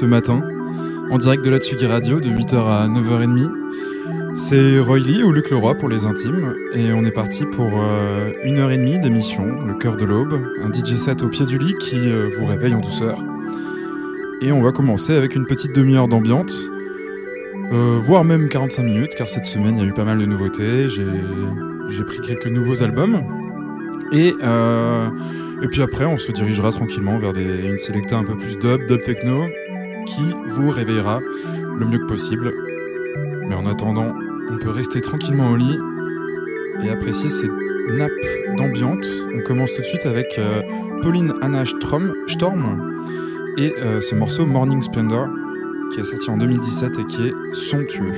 Ce matin en direct de la Tsugi Radio de 8h à 9h30. C'est Roy Lee ou Luc Leroy pour les intimes et on est parti pour euh, une heure et demie d'émission, le cœur de l'aube, un DJ set au pied du lit qui euh, vous réveille en douceur. Et on va commencer avec une petite demi-heure d'ambiance, euh, voire même 45 minutes, car cette semaine il y a eu pas mal de nouveautés. J'ai pris quelques nouveaux albums et et puis après, on se dirigera tranquillement vers des, une sélecta un peu plus dub, dub techno, qui vous réveillera le mieux que possible. Mais en attendant, on peut rester tranquillement au lit et apprécier ces nappes d'ambiance. On commence tout de suite avec euh, Pauline Anna Strom, Storm et euh, ce morceau Morning Splendor qui est sorti en 2017 et qui est somptueux.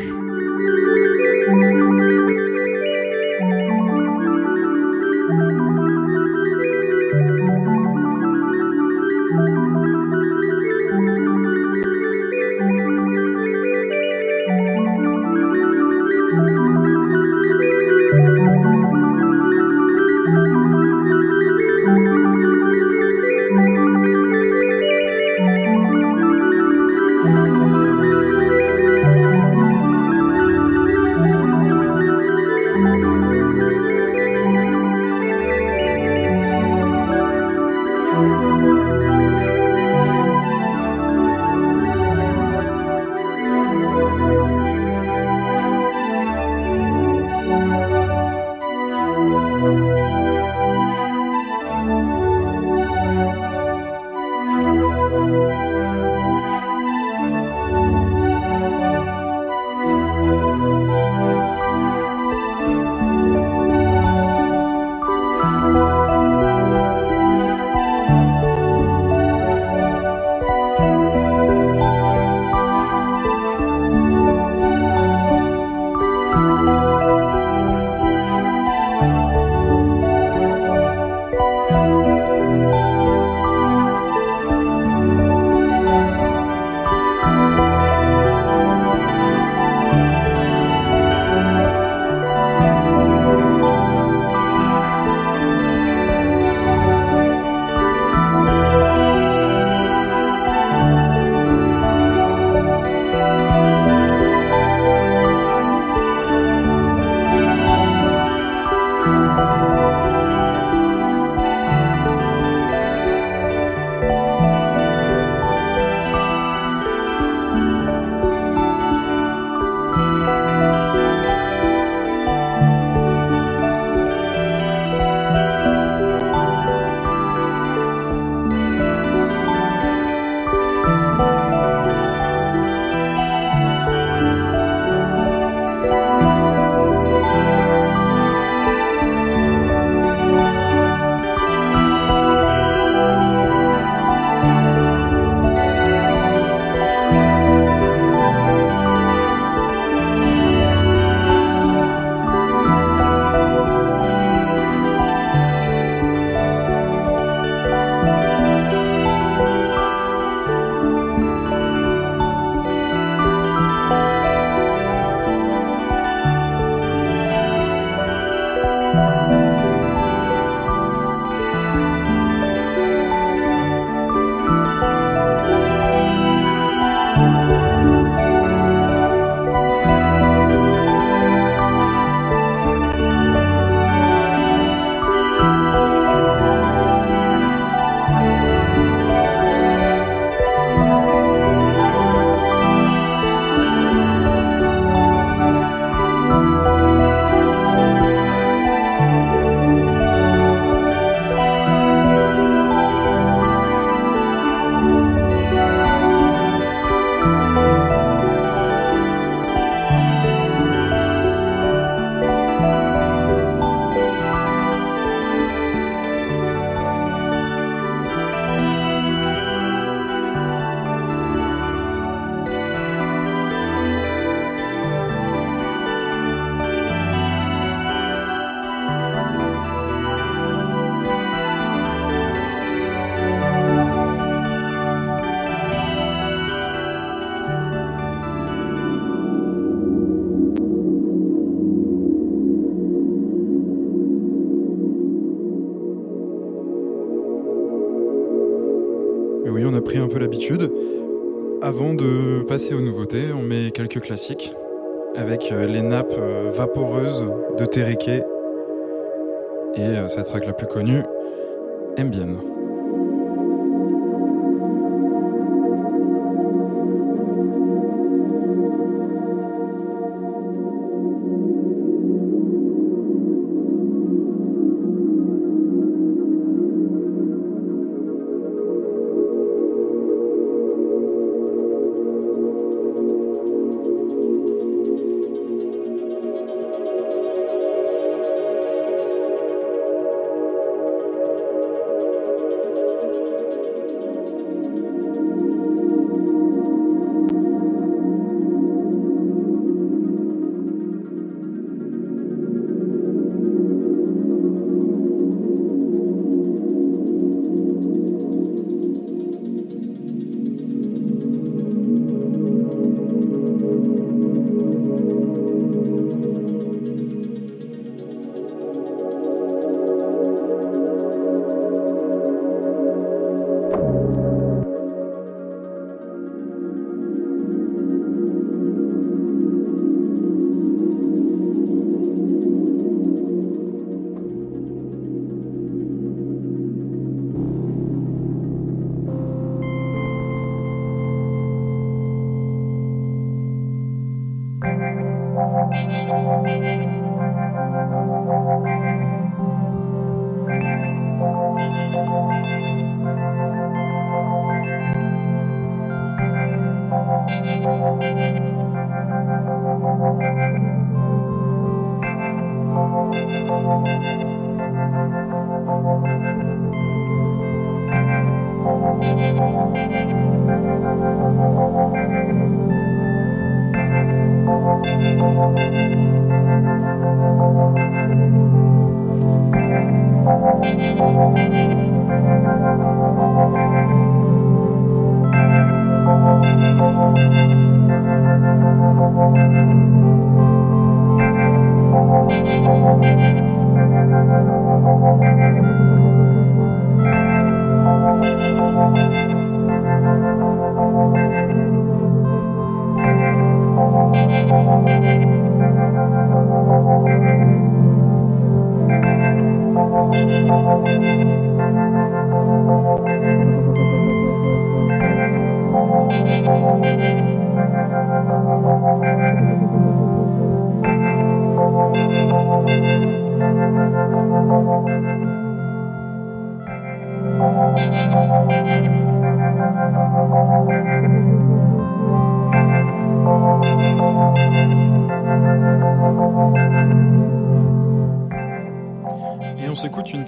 Met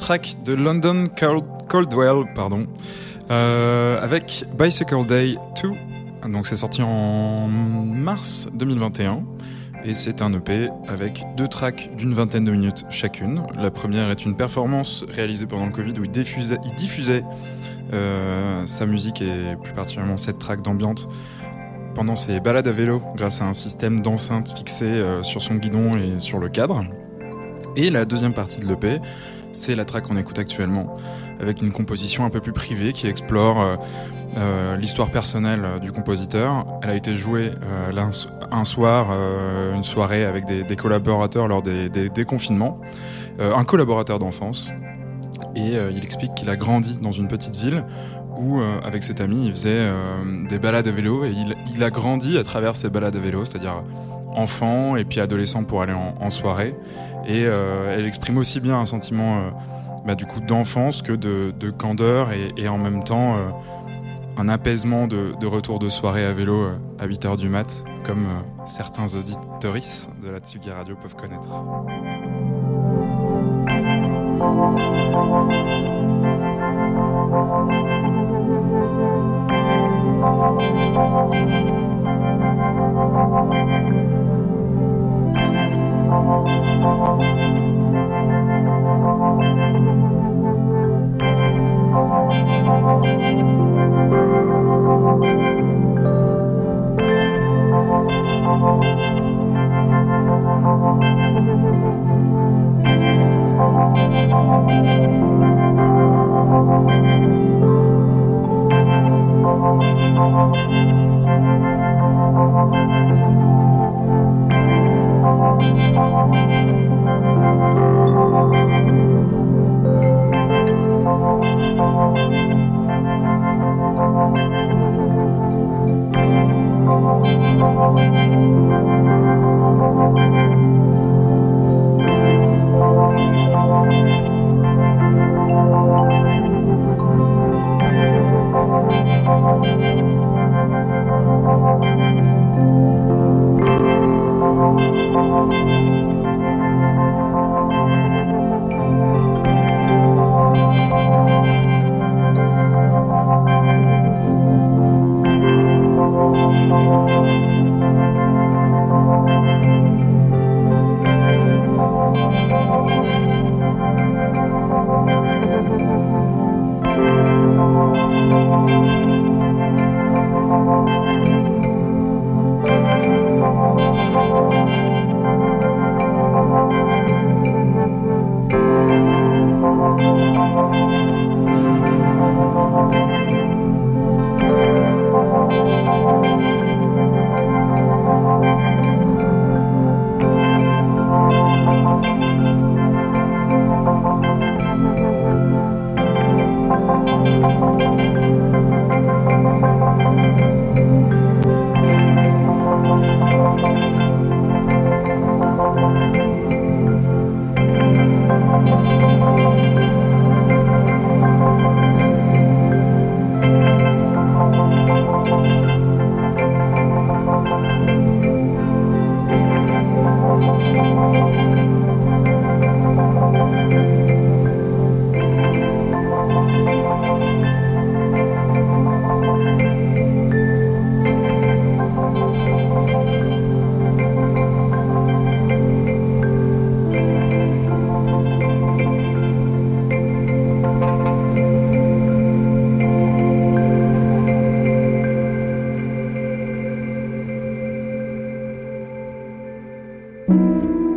Track de London Coldwell, pardon, euh, avec Bicycle Day 2. Donc c'est sorti en mars 2021 et c'est un EP avec deux tracks d'une vingtaine de minutes chacune. La première est une performance réalisée pendant le Covid où il diffusait, euh, sa musique et plus particulièrement cette track d'ambiance pendant ses balades à vélo grâce à un système d'enceinte fixé euh, sur son guidon et sur le cadre. Et la deuxième partie de l'EP c'est la track qu'on écoute actuellement, avec une composition un peu plus privée qui explore euh, euh, l'histoire personnelle euh, du compositeur. Elle a été jouée un, soir, une soirée avec des, collaborateurs lors des, confinements, un collaborateur d'enfance. Et il explique qu'il a grandi dans une petite ville où, avec cet ami, il faisait des balades à vélo et il, a grandi à travers ces balades à vélo, c'est-à-dire enfant et puis adolescent pour aller en soirée. Et euh, elle exprime aussi bien un sentiment euh, bah, du coup d'enfance que de, candeur et, en même temps euh, un apaisement de, retour de soirée à vélo à 8h du mat, comme certains auditoris de la Tsugi Radio peuvent connaître. On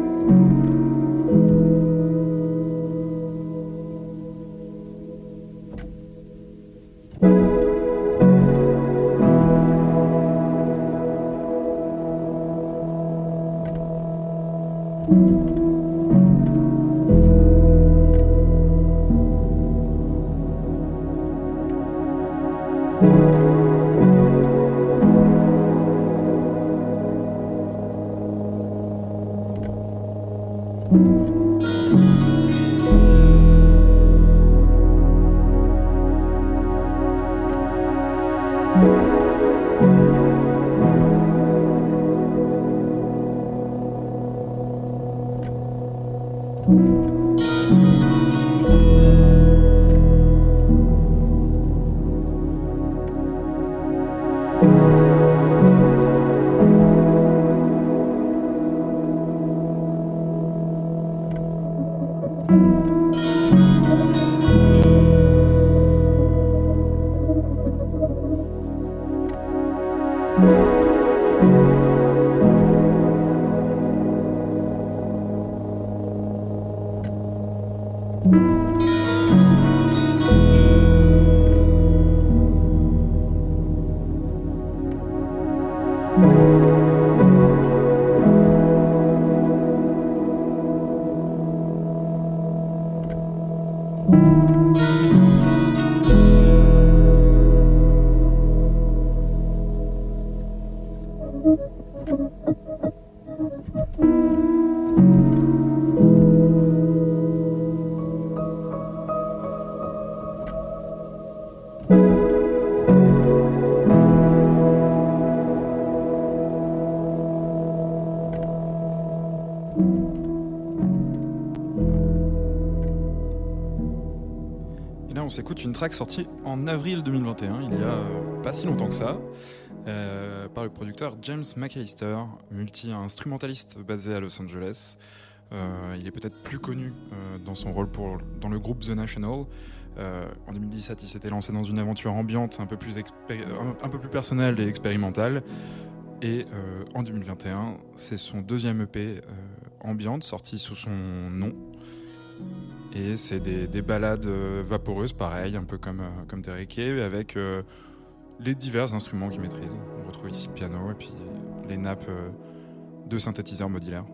s'écoute une track sortie en avril 2021, il y a euh, pas si longtemps que ça, euh, par le producteur James McAllister, multi-instrumentaliste basé à Los Angeles. Euh, il est peut-être plus connu dans son rôle pour, dans le groupe The National. en 2017, il s'était lancé dans une aventure ambiante un peu plus, un, peu plus personnelle et expérimentale. Et en 2021, c'est son deuxième EP ambiante sorti sous son nom. Et c'est des, des, balades euh, vaporeuses, pareil, un peu comme, euh, comme avec euh, les divers instruments qu'il maîtrise. On retrouve ici le piano et puis les nappes de synthétiseurs modulaires.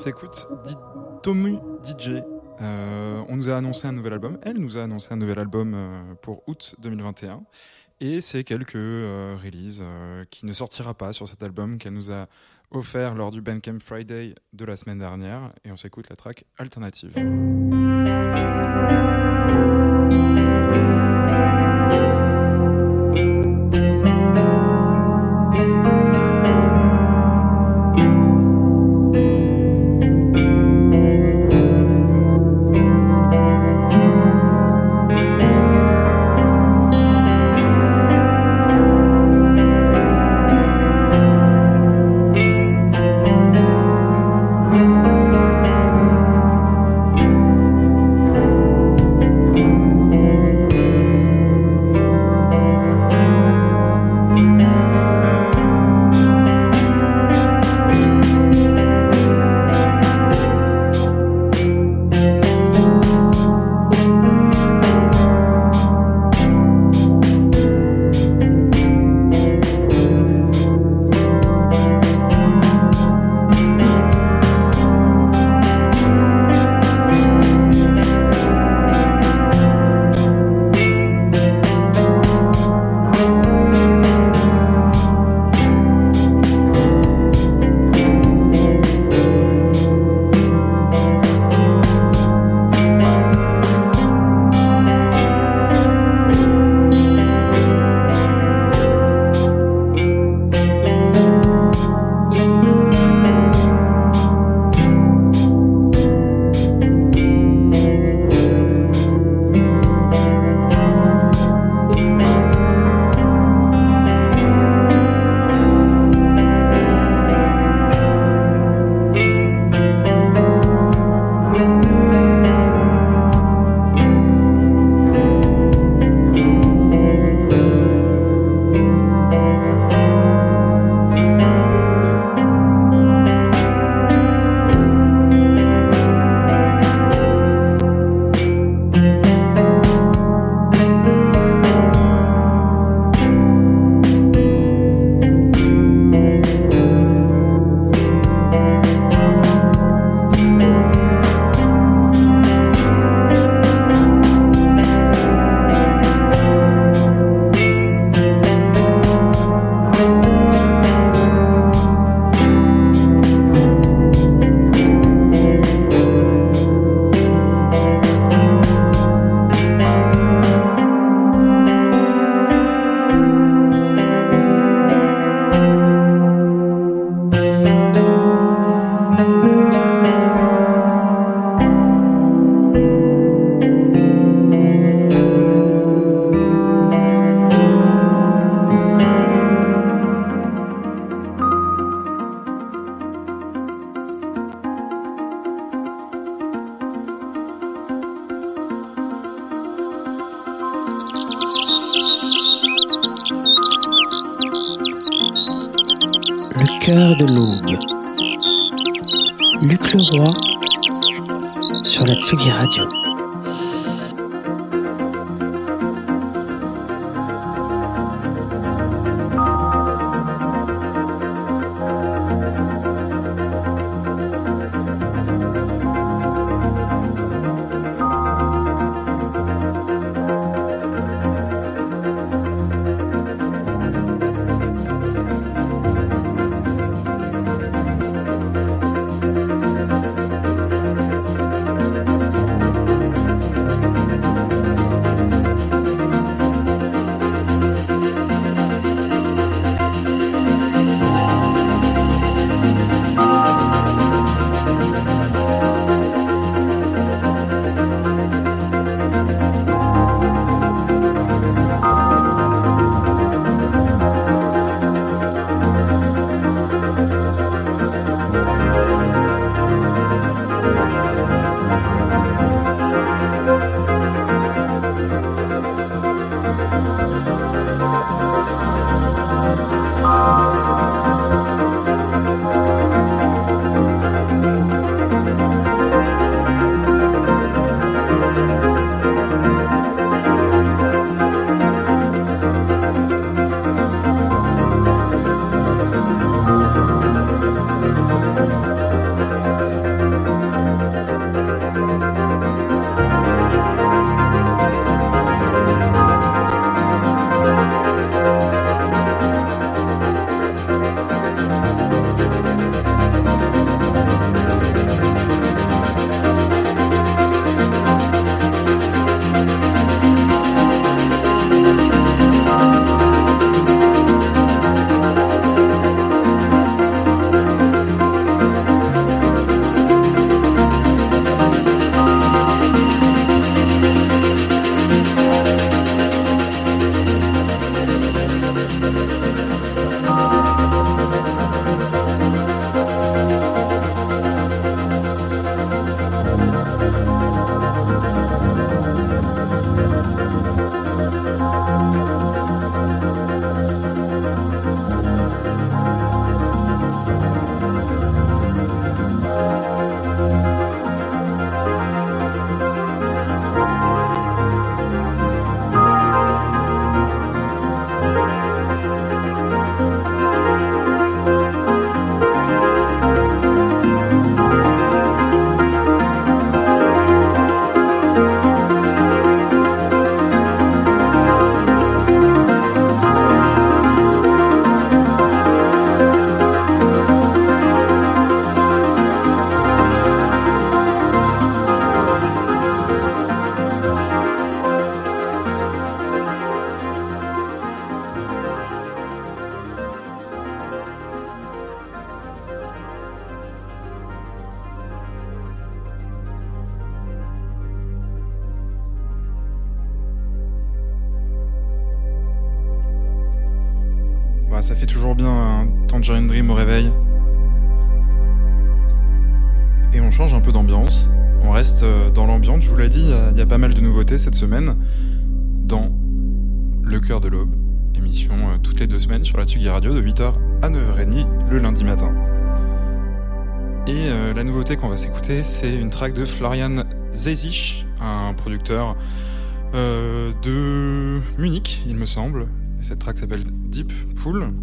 S'écoute Tomu DJ. Euh, on nous a annoncé un nouvel album. Elle nous a annoncé un nouvel album euh, pour août 2021. Et c'est quelques euh, releases qui ne sortira pas sur cet album qu'elle nous a offert lors du Bandcamp Friday de la semaine dernière. Et on s'écoute la track alternative. Tsugi Radio. Semaine dans Le cœur de l'aube, émission euh, toutes les deux semaines sur la Tsugi Radio de 8h à 9h30 le lundi matin. Et euh, la nouveauté qu'on va s'écouter, c'est une track de Florian Zezich, un producteur de Munich, il me semble. Et cette track s'appelle Deep Pool.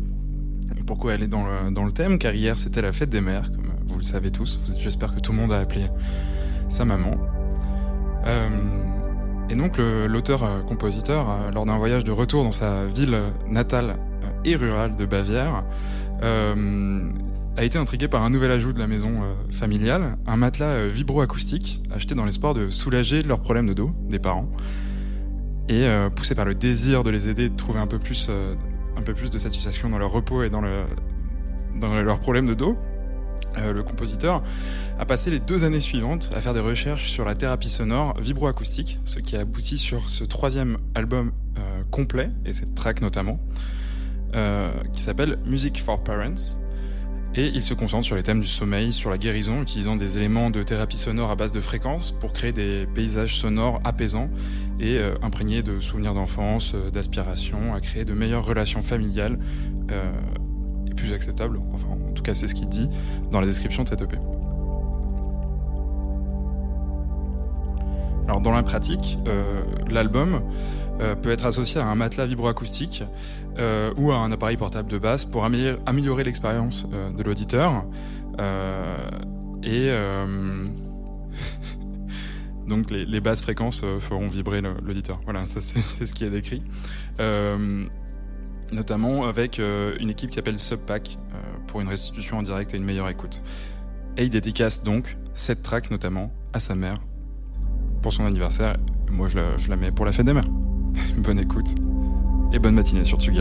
pourquoi elle est dans le, dans le thème? Car hier c'était la fête des mères, comme vous le savez tous. J'espère que tout le monde a appelé sa maman. Euh, et donc l'auteur-compositeur, euh, lors d'un voyage de retour dans sa ville natale euh, et rurale de Bavière, a été intrigué par un nouvel ajout de la maison familiale, un matelas vibro-acoustique acheté dans l'espoir de soulager leurs problèmes de dos des parents et euh, poussé par le désir de les aider, de trouver un peu plus, euh, un peu plus de satisfaction dans leur repos et dans, le, dans leurs problèmes de dos, euh, le compositeur a passé les deux années suivantes à faire des recherches sur la thérapie sonore vibroacoustique, ce qui a abouti sur ce troisième album complet, et cette track notamment, qui s'appelle Music for Parents, et il se concentre sur les thèmes du sommeil, sur la guérison, utilisant des éléments de thérapie sonore à base de fréquences pour créer des paysages sonores apaisants et euh, imprégnés de souvenirs d'enfance, euh, d'aspiration, à créer de meilleures relations familiales euh, plus acceptable. Enfin, en tout cas, c'est ce qu'il dit dans la description de cette EP. Alors, dans la pratique, euh, l'album euh, peut être associé à un matelas vibroacoustique euh, ou à un appareil portable de basse pour améliorer, l'expérience euh, de l'auditeur. et donc les, basses fréquences feront vibrer l'auditeur. Voilà, c'est ce qui est décrit. Notamment avec une équipe qui s'appelle Subpack pour une restitution en direct et une meilleure écoute. Et il dédicace donc cette track notamment à sa mère pour son anniversaire. Moi, je la, mets pour la fête des mères. bonne écoute et bonne matinée sur Tsugi.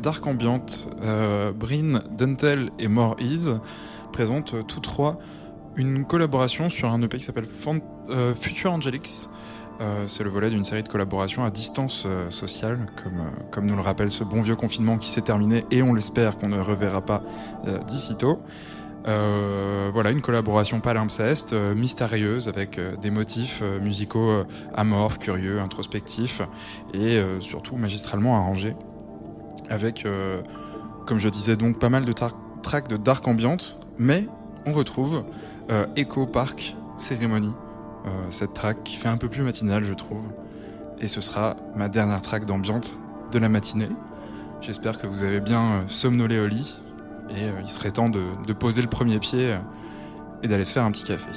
Dark ambiante. Euh, Brin, Dentel et More Ease présentent tous trois une collaboration sur un EP qui s'appelle euh, Future Angelics. Euh, c'est le volet d'une série de collaborations à distance sociale, comme, comme nous le rappelle ce bon vieux confinement qui s'est terminé et on l'espère qu'on ne reverra pas d'ici tôt. Euh, voilà, une collaboration palimpseste, euh, mystérieuse, avec euh, des motifs musicaux amorphes, curieux, introspectifs, et surtout magistralement arrangés, avec, comme je disais, donc pas mal de tracks de dark ambiante, mais on retrouve Echo Park Ceremony, cette track qui fait un peu plus matinale, je trouve, et ce sera ma dernière track d'ambiante de la matinée. J'espère que vous avez bien somnolé au lit, et euh, il serait temps de, de poser le premier pied euh, et d'aller se faire un petit café.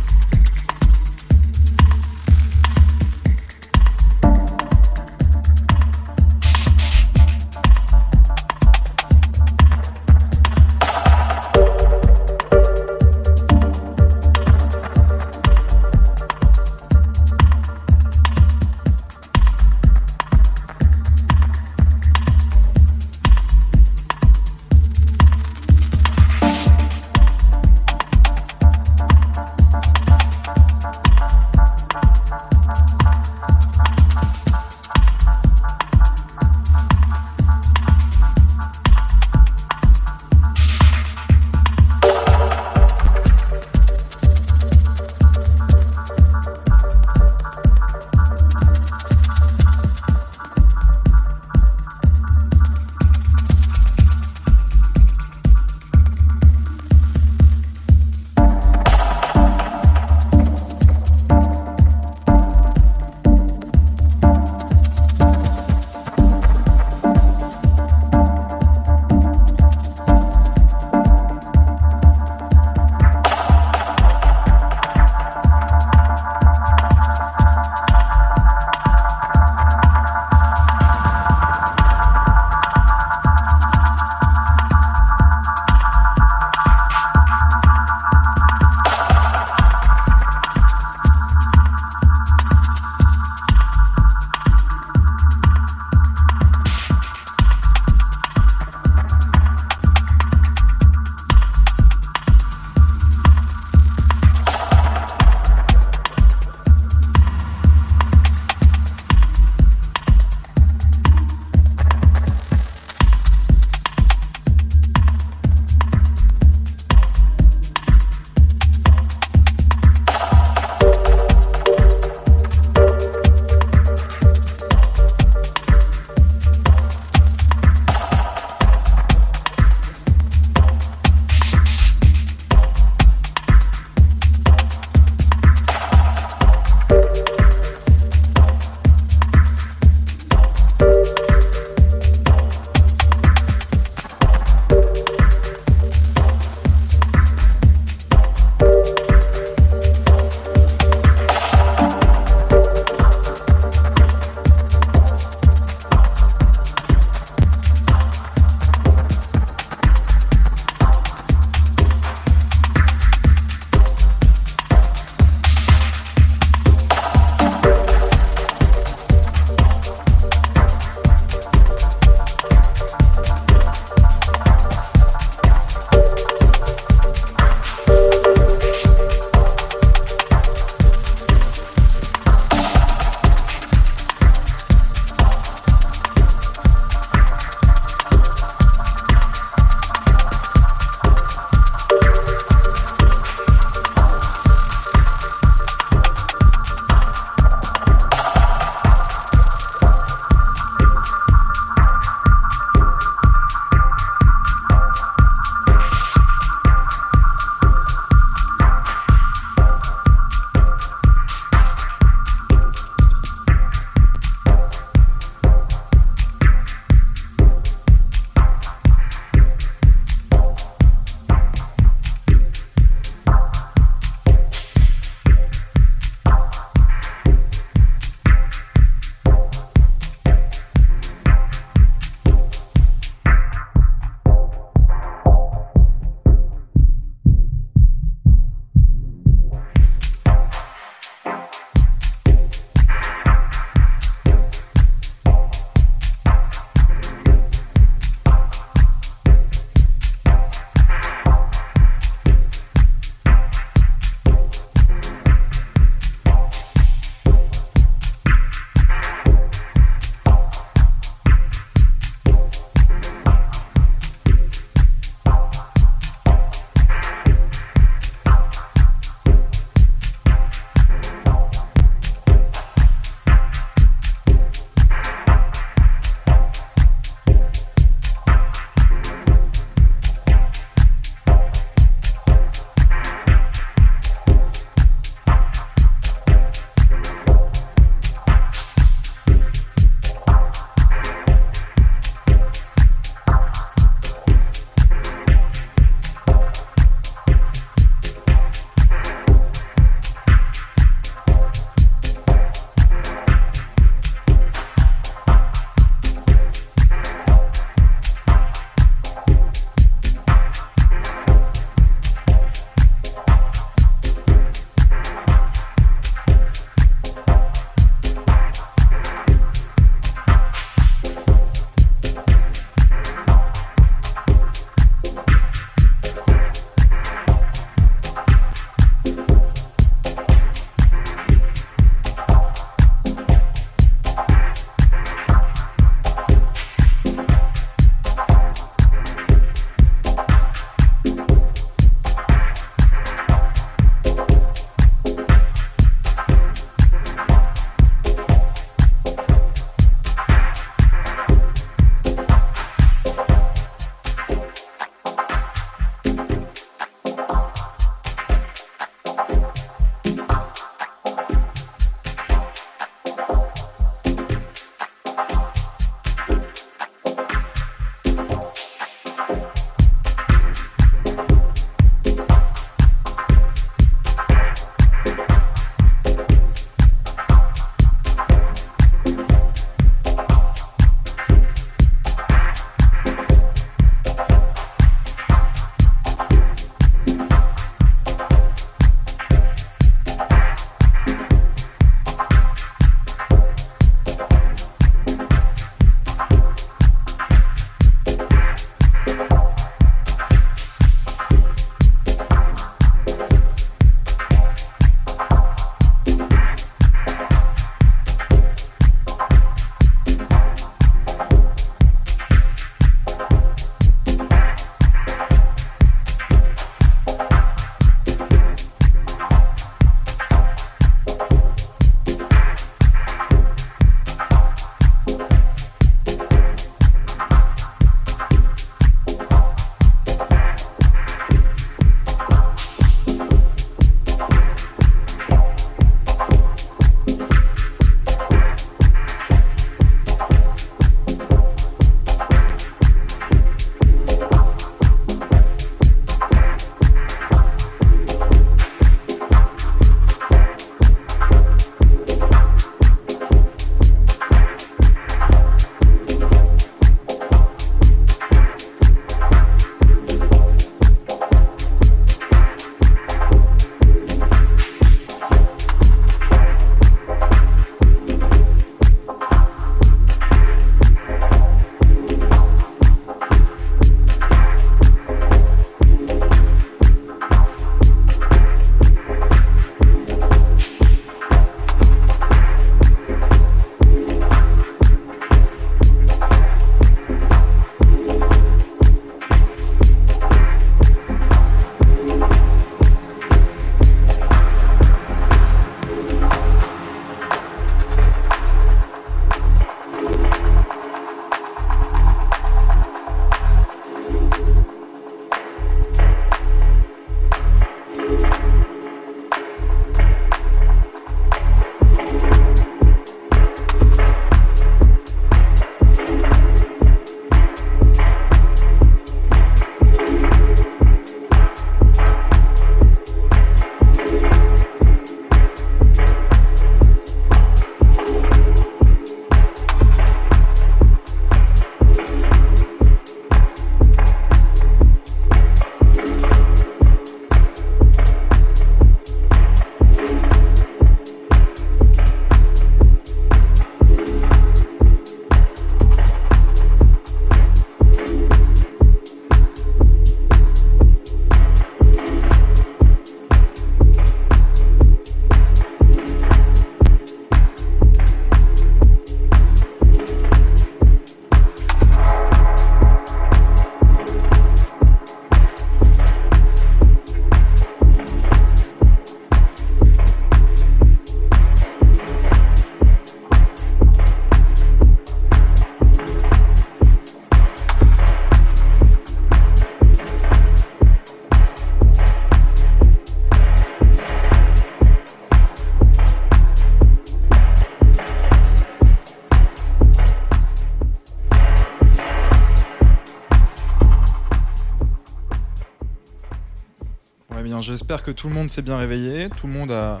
J'espère que tout le monde s'est bien réveillé, tout le monde a,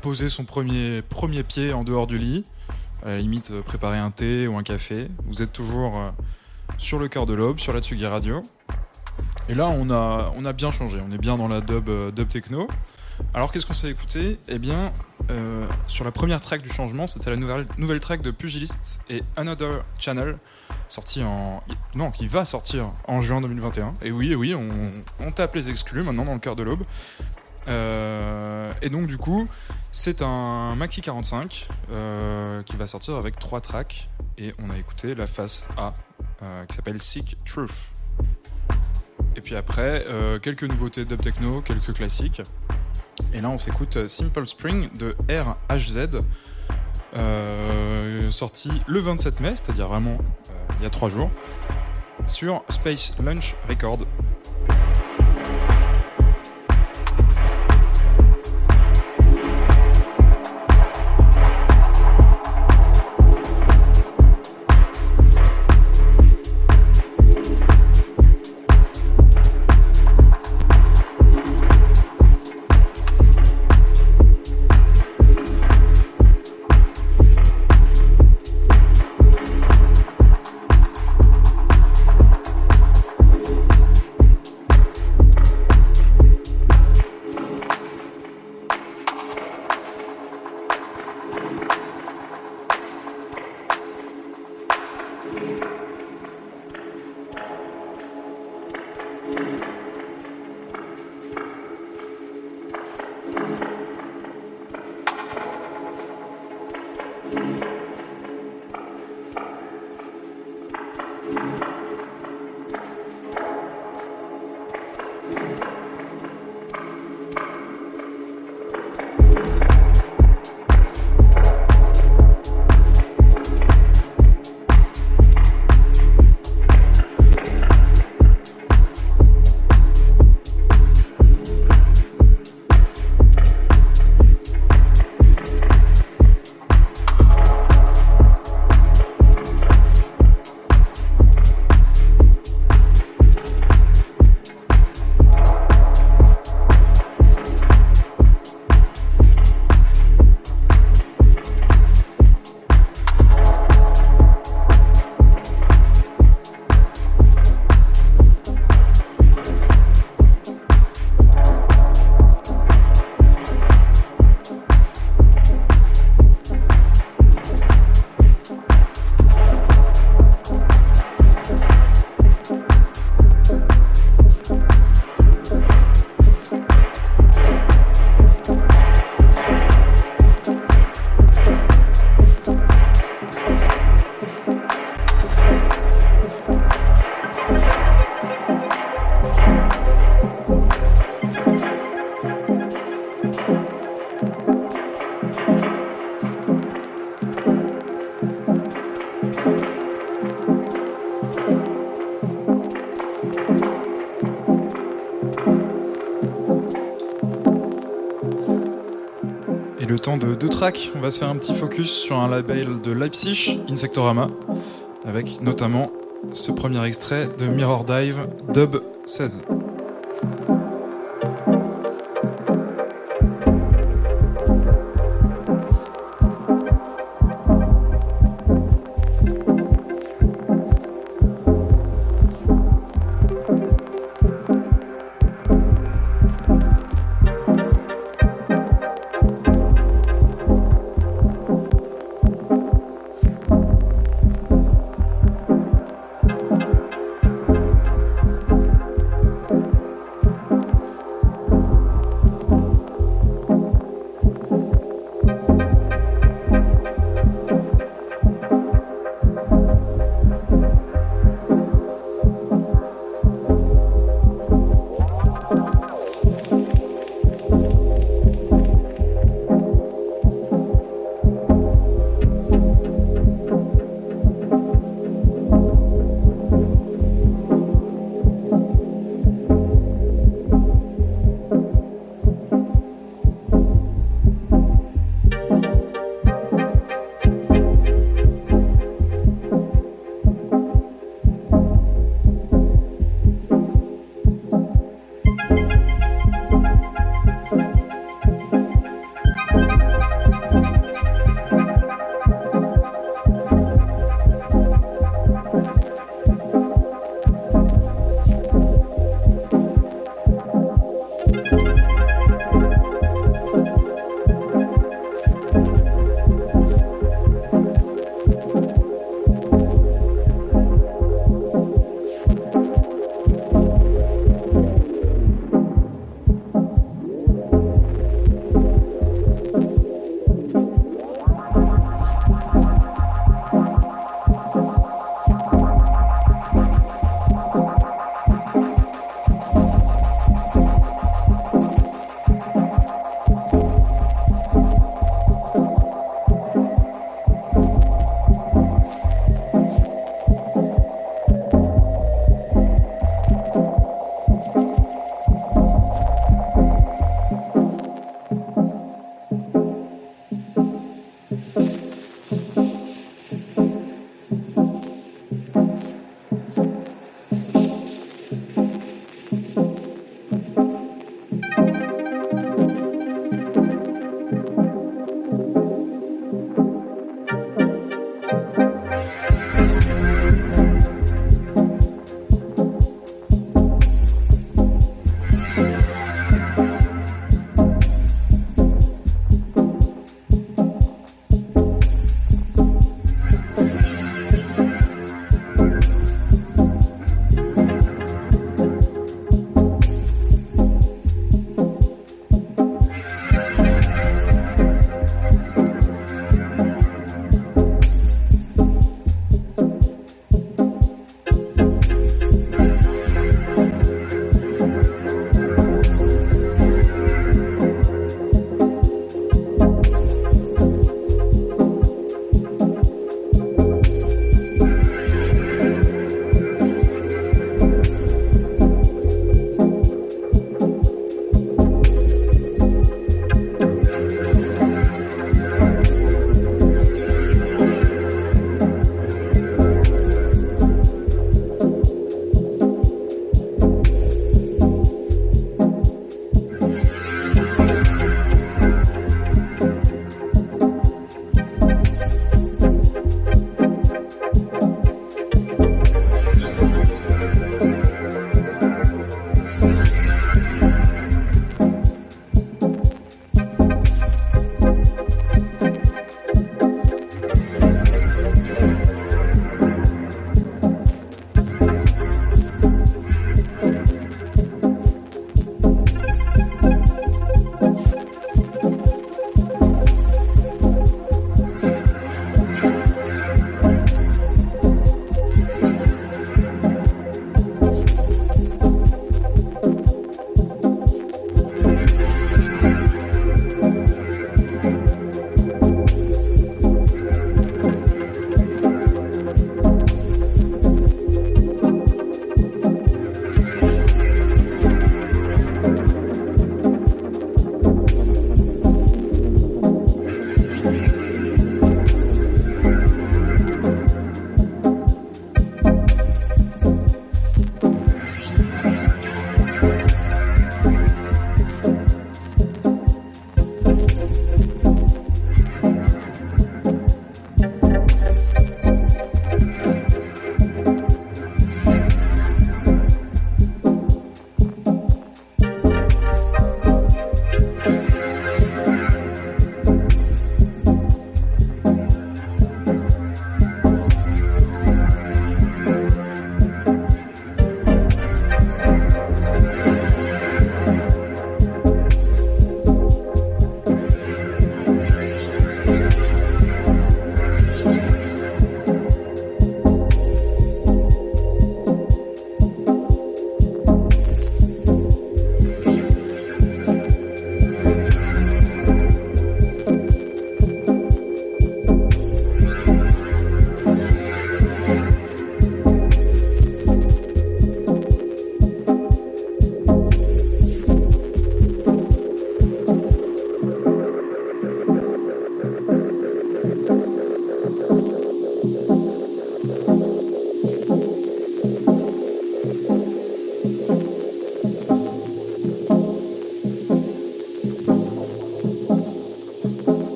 posé son premier, premier pied en dehors du lit, à la limite euh, préparer un thé ou un café. Vous êtes toujours euh, sur le cœur de l'aube, sur la Tsugi Radio. Et là, on a, on a bien changé, on est bien dans la dub, euh, dub techno. Alors qu'est-ce qu'on s'est écouté? Eh bien, euh, sur la première track du changement, c'était la nouvelle, nouvelle track de Pugilist et Another Channel, sorti en. Non, qui va sortir en juin 2021. Et oui, oui, on, tape les exclus maintenant dans le cœur de l'aube. Euh, et donc, du coup, c'est un Maxi 45 euh, qui va sortir avec trois tracks. Et on a écouté la face A qui s'appelle Sick Truth. Et puis après, quelques nouveautés dub techno, quelques classiques. Et là, on s'écoute Simple Spring de RHZ, euh, sorti le 27 mai, c'est-à-dire vraiment euh, il y a trois jours, sur Space Lunch Record. Deux tracks, on va se faire un petit focus sur un label de Leipzig, Insectorama, avec notamment ce premier extrait de Mirror Dive Dub 16.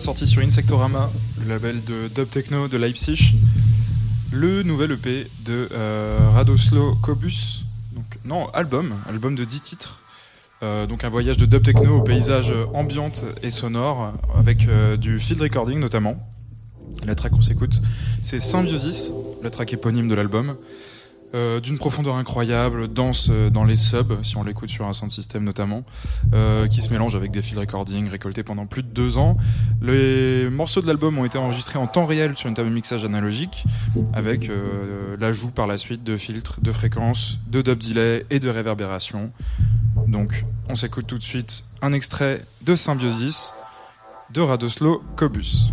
Sorti sur Insectorama, le label de dub techno de Leipzig. Le nouvel EP de euh, Radoslo Kobus. Donc, non, album, album de 10 titres. Euh, donc un voyage de dub techno au paysage ambiante et sonore, avec du field recording notamment. La track qu'on s'écoute, c'est Symbiosis, la track éponyme de l'album. Euh, d'une profondeur incroyable, dense euh, dans les subs, si on l'écoute sur un sound system notamment, euh, qui se mélange avec des field recording récoltés pendant plus de deux ans. Les morceaux de l'album ont été enregistrés en temps réel sur une table de mixage analogique, avec l'ajout par la suite de filtres, de fréquences, de dub delay et de réverbération. Donc, on s'écoute tout de suite un extrait de Symbiosis de Radoslo Kobus.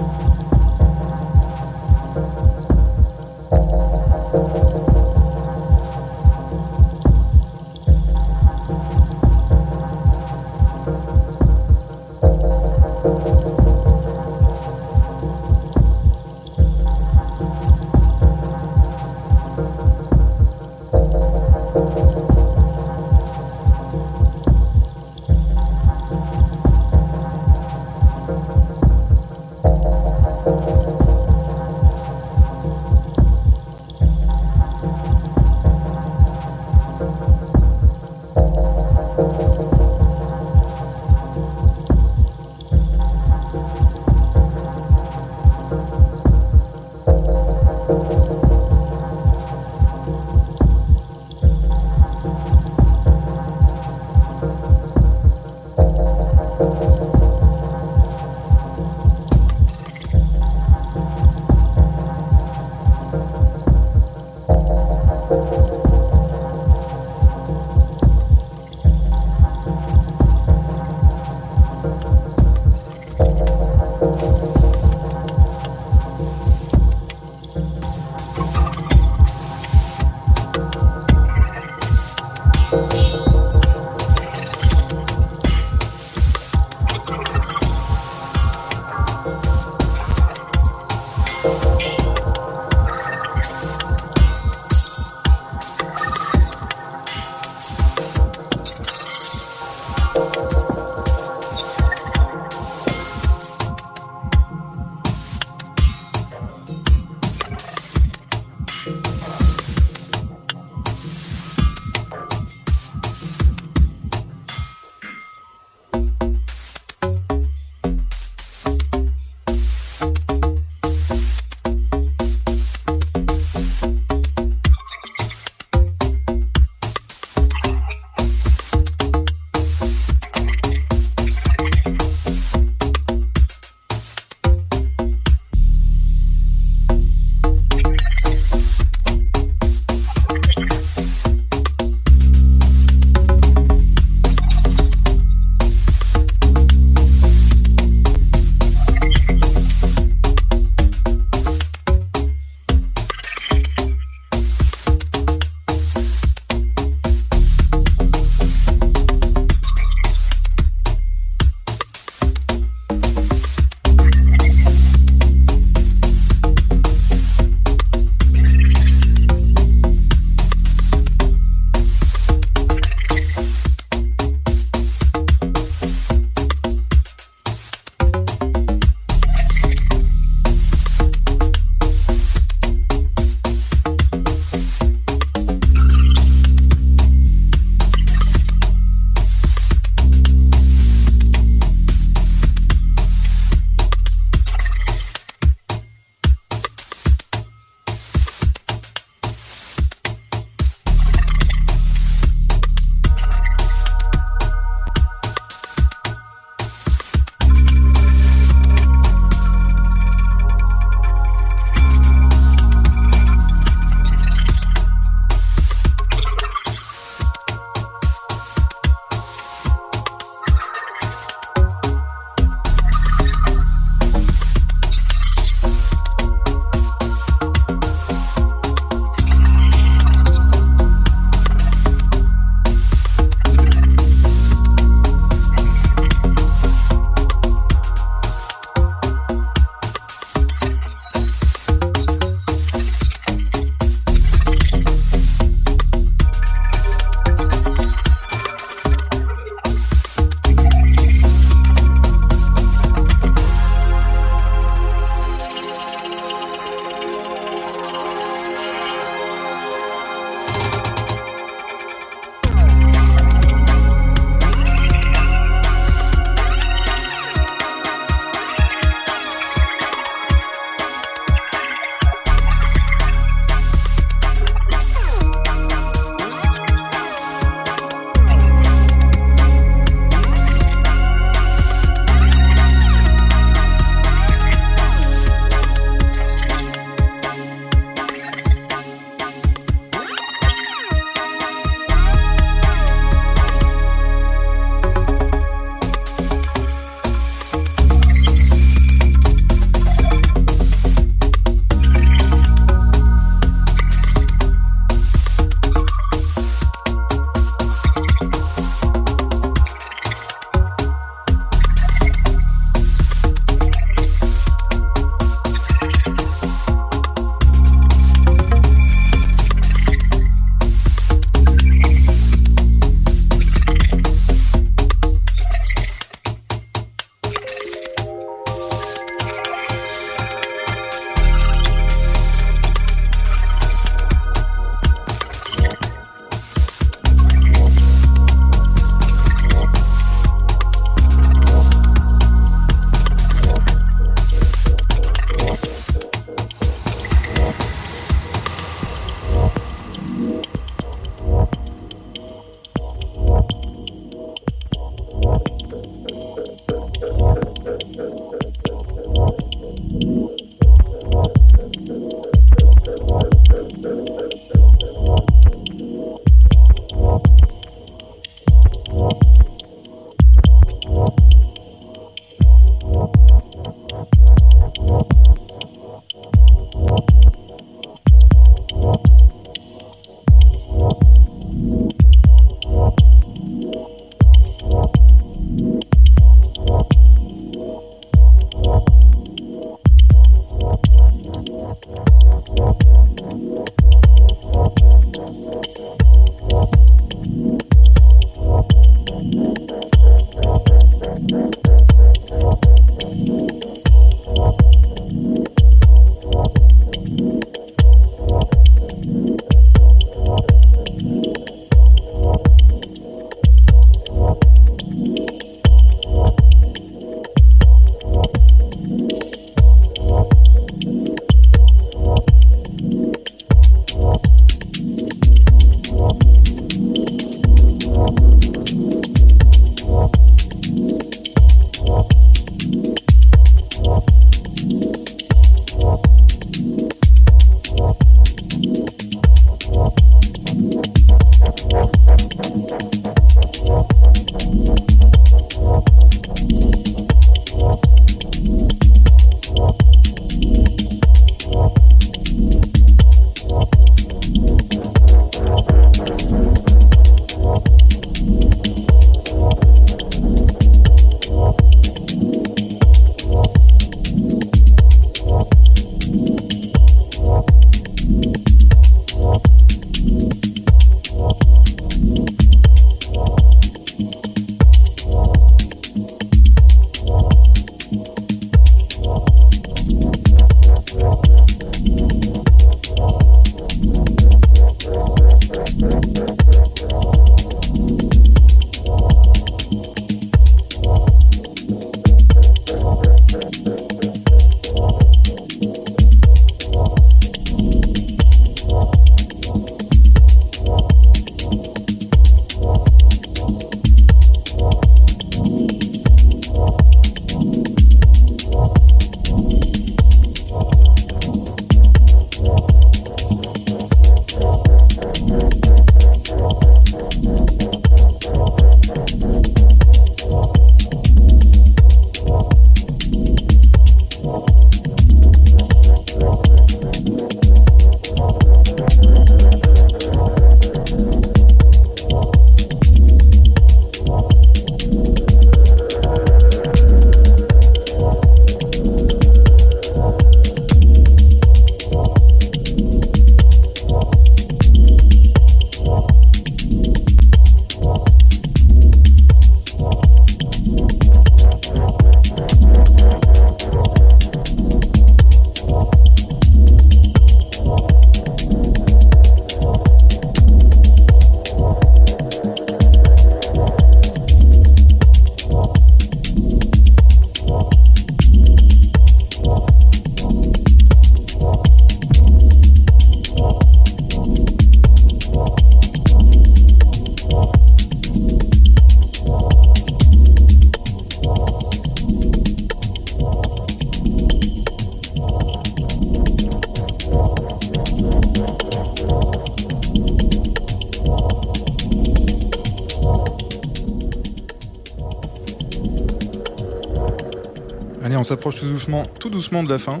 S'approche tout doucement, tout doucement de la fin.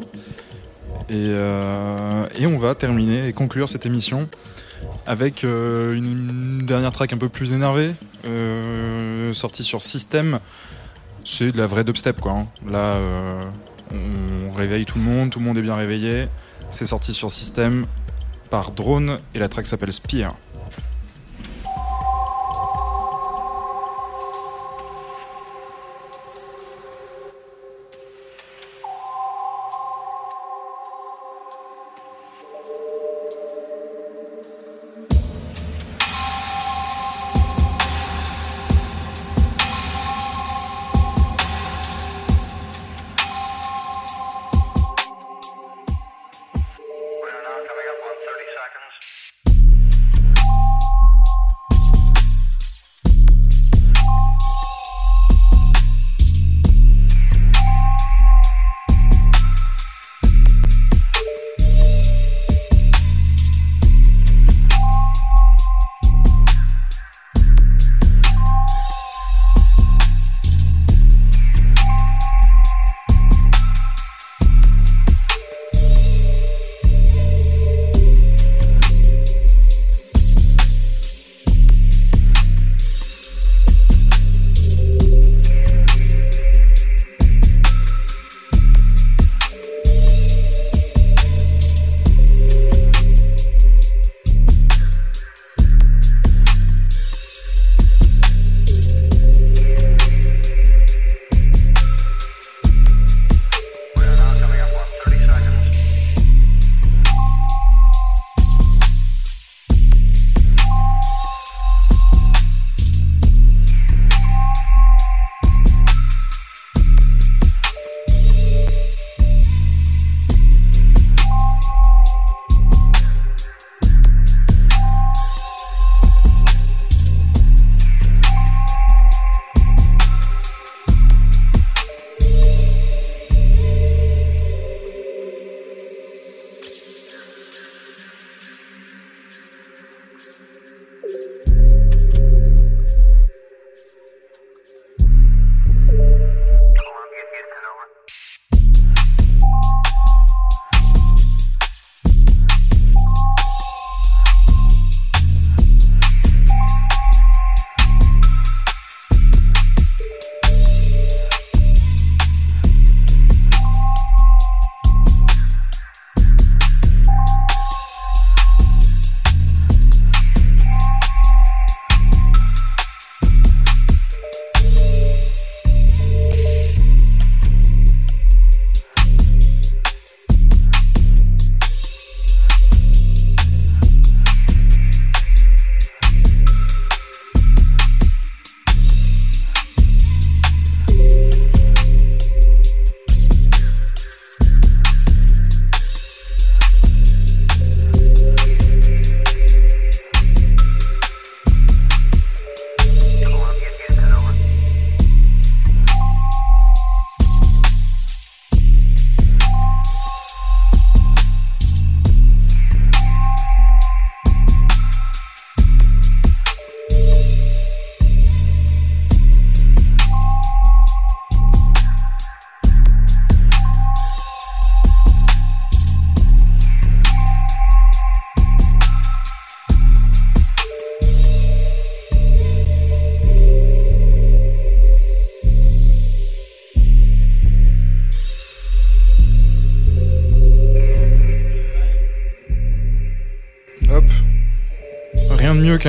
Et, et, on va terminer et conclure cette émission avec une, dernière track un peu plus énervée, sortie sur System. C'est de la vraie dubstep quoi. Hein. Là, on réveille tout le monde, tout le monde est bien réveillé. C'est sorti sur System par Drone et la track s'appelle Spear.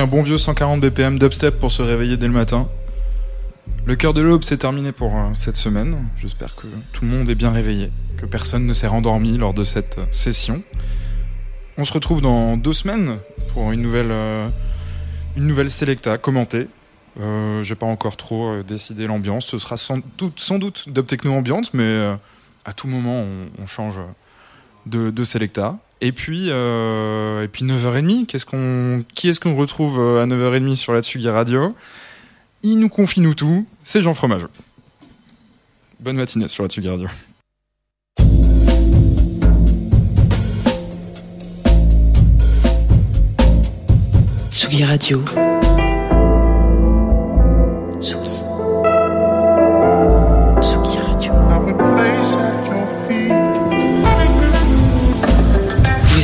Un bon vieux 140 BPM dubstep pour se réveiller dès le matin. Le cœur de l'aube s'est terminé pour euh, cette semaine. J'espère que tout le monde est bien réveillé, que personne ne s'est rendormi lors de cette euh, session. On se retrouve dans deux semaines pour une nouvelle, euh, une nouvelle Selecta commentée. Euh, J'ai pas encore trop décidé l'ambiance. Ce sera sans doute, sans doute dub techno mais à tout moment on, change de Selecta. Et puis, euh, et puis 9h30, qu'est-ce qu'on, qui est-ce qu'on retrouve euh, à 9h30 sur la Tsugi Radio? Il nous confie nous tout, c'est Jean Fromage. Bonne matinée sur la Tsugi Radio. Tsugi Radio.